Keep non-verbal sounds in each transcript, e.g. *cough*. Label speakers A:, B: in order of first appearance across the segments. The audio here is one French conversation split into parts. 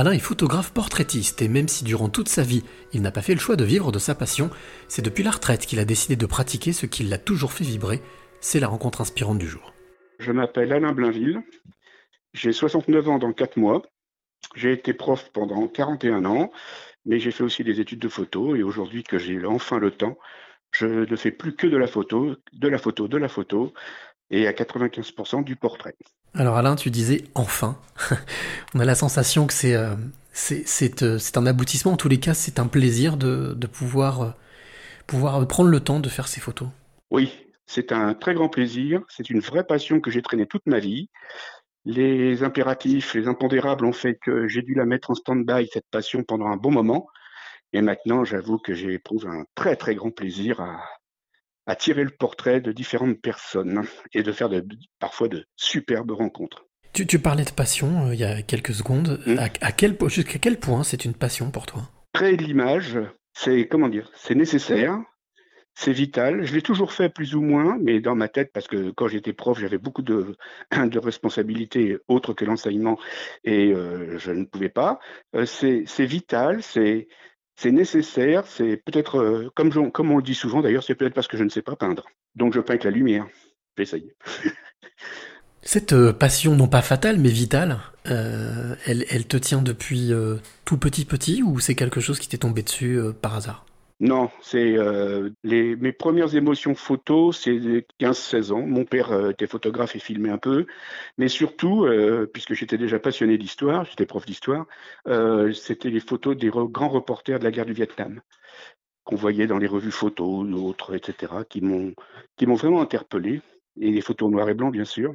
A: Alain est photographe portraitiste et même si durant toute sa vie il n'a pas fait le choix de vivre de sa passion, c'est depuis la retraite qu'il a décidé de pratiquer ce qui l'a toujours fait vibrer, c'est la rencontre inspirante du jour.
B: Je m'appelle Alain Blainville, j'ai 69 ans dans 4 mois, j'ai été prof pendant 41 ans, mais j'ai fait aussi des études de photo et aujourd'hui que j'ai enfin le temps, je ne fais plus que de la photo, de la photo, de la photo et à 95% du portrait.
A: Alors Alain, tu disais enfin. *laughs* On a la sensation que c'est euh, euh, c'est un aboutissement. En tous les cas, c'est un plaisir de, de pouvoir, euh, pouvoir prendre le temps de faire ces photos.
B: Oui, c'est un très grand plaisir. C'est une vraie passion que j'ai traînée toute ma vie. Les impératifs, les impondérables ont fait que j'ai dû la mettre en stand-by, cette passion, pendant un bon moment. Et maintenant, j'avoue que j'éprouve un très très grand plaisir à, à tirer le portrait de différentes personnes et de faire de, parfois de superbes rencontres.
A: Tu, tu parlais de passion euh, il y a quelques secondes. Mmh. À, quel, jusqu'à quel point c'est une passion pour toi?
B: Créer de l'image, c'est comment dire, c'est nécessaire, c'est vital. Je l'ai toujours fait plus ou moins, mais dans ma tête, parce que quand j'étais prof, j'avais beaucoup de, de responsabilités autres que l'enseignement et euh, je ne pouvais pas. Euh, c'est vital, c'est c'est nécessaire, c'est peut-être, euh, comme, on le dit souvent d'ailleurs, c'est peut-être parce que je ne sais pas peindre. Donc je peins avec la lumière. J'essaye. *laughs*
A: Cette euh, passion, non pas fatale, mais vitale, euh, elle, elle, te tient depuis tout petit petit ou c'est quelque chose qui t'est tombé dessus par hasard?
B: Non, c'est euh, les mes premières émotions photo, c'est 15-16 ans. Mon père euh, était photographe et filmait un peu, mais surtout, euh, puisque j'étais déjà passionné d'histoire, j'étais prof d'histoire, c'était les photos des grands reporters de la guerre du Vietnam qu'on voyait dans les revues photos, d'autres, etc., qui m'ont vraiment interpellé. Et les photos noir et blanc, bien sûr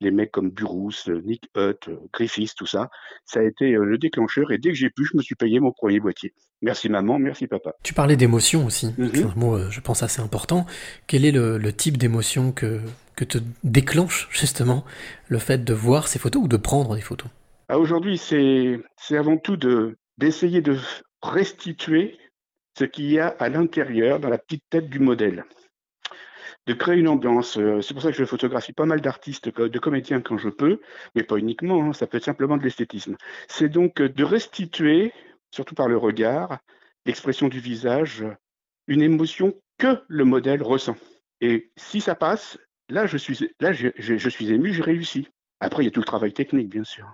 B: les mecs comme Burroughs, Nick Hutt, Griffiths, tout ça. Ça a été euh, le déclencheur et dès que j'ai pu, je me suis payé mon premier boîtier. Merci maman, merci papa.
A: Tu parlais d'émotion aussi, mhm. c'est un mot, euh, je pense, assez important. Quel est le, type d'émotion que, que te déclenche justement le fait de voir ces photos ou de prendre des photos?
B: Ah, Aujourd'hui, c'est avant tout de d'essayer de restituer ce qu'il y a à l'intérieur, dans la petite tête du modèle de créer une ambiance. Euh, c'est pour ça que je photographie pas mal d'artistes, de comédiens quand je peux, mais pas uniquement, hein, ça peut être simplement de l'esthétisme. C'est donc de restituer, surtout par le regard, l'expression du visage, une émotion que le modèle ressent. Et si ça passe, là, je suis, là, je, je, suis ému, j'ai réussi. Après, il y a tout le travail technique, bien sûr.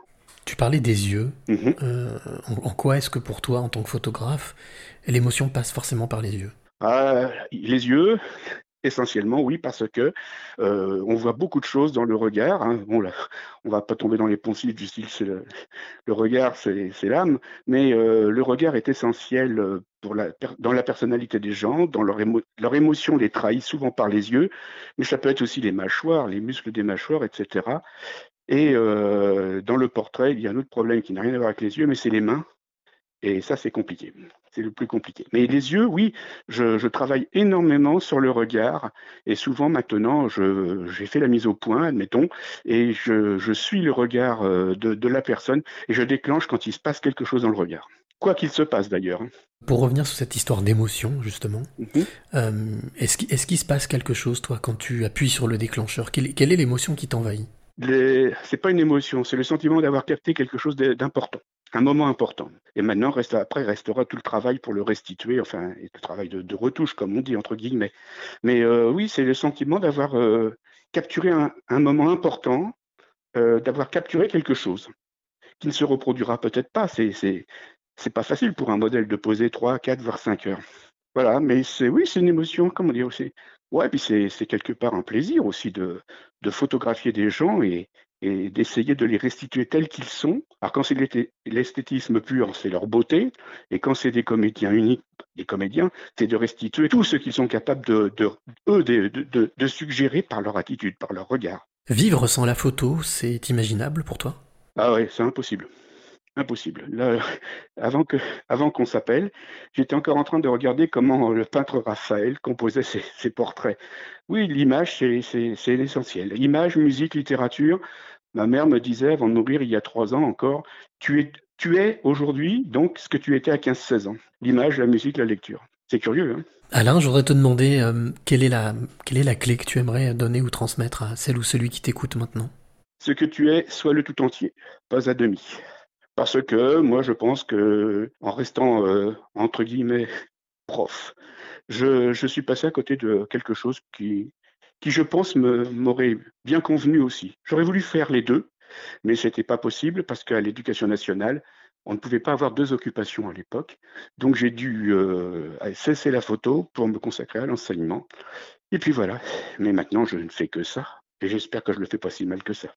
A: Tu parlais des yeux. Mm-hmm. Euh, en, quoi est-ce que pour toi, en tant que photographe, l'émotion passe forcément par les yeux?
B: Ah, Les yeux, Essentiellement, oui, parce que euh, on voit beaucoup de choses dans le regard. Hein. Bon, là, on va pas tomber dans les poncifs du style le, regard, c'est l'âme, mais euh, le regard est essentiel euh, dans la personnalité des gens, dans leur, émo, leur émotion les trahit souvent par les yeux, mais ça peut être aussi les mâchoires, les muscles des mâchoires, etc. Et dans le portrait, il y a un autre problème qui n'a rien à voir avec les yeux, mais c'est les mains. Et ça, c'est compliqué. C'est le plus compliqué. Mais les yeux, oui, je, travaille énormément sur le regard. Et souvent, maintenant, j'ai fait la mise au point, admettons, et je, suis le regard euh, de, la personne et je déclenche quand il se passe quelque chose dans le regard. Quoi qu'il se passe d'ailleurs. Hein.
A: Pour revenir sur cette histoire d'émotion, justement, mhm. euh, est-ce qu'il se passe quelque chose, toi, quand tu appuies sur le déclencheur? Quelle, est l'émotion qui t'envahit?
B: C'est pas une émotion, c'est le sentiment d'avoir capté quelque chose d'important un moment important. Et maintenant, reste, après, restera tout le travail pour le restituer, enfin, le travail de, retouche, comme on dit, entre guillemets. Mais euh, oui, c'est le sentiment d'avoir euh, capturé un, moment important, euh, d'avoir capturé quelque chose qui ne se reproduira peut-être pas. C'est, pas facile pour un modèle de poser 3, 4, voire 5 heures. Voilà, mais c'est oui, c'est une émotion, comment dire aussi. Ouais, puis c'est, quelque part un plaisir aussi de photographier des gens et, et d'essayer de les restituer tels qu'ils sont. Alors quand c'est l'esthétisme pur, c'est leur beauté, et quand c'est des comédiens uniques, des comédiens, c'est de restituer tout ce qu'ils sont capables de, eux de, de, suggérer par leur attitude, par leur regard.
A: Vivre sans la photo, c'est imaginable pour toi?
B: Ah oui, c'est impossible. Impossible. Là, *laughs* avant que, avant qu'on s'appelle, j'étais encore en train de regarder comment le peintre Raphaël composait ses, portraits. Oui, l'image, c'est l'essentiel. Image, musique, littérature, Ma mère me disait, avant de mourir il y a trois ans encore, tu es, tu es aujourd'hui donc ce que tu étais à 15-16 ans. L'image, la musique, la lecture. C'est curieux. Hein
A: Alain, je voudrais te demander euh, quelle, est la, quelle est la clé que tu aimerais donner ou transmettre à celle ou celui qui t'écoute maintenant?
B: Ce que tu es, sois le tout entier, pas à demi. Parce que moi, je pense que en restant euh, entre guillemets prof, je, je, suis passé à côté de quelque chose qui, qui je pense, m'aurait bien convenu aussi. J'aurais voulu faire les deux, mais ce n'était pas possible parce qu'à l'éducation nationale, on ne pouvait pas avoir deux occupations à l'époque. Donc j'ai dû euh, cesser la photo pour me consacrer à l'enseignement. Et puis voilà. Mais maintenant, je ne fais que ça. Et j'espère que je ne le fais pas si mal que ça.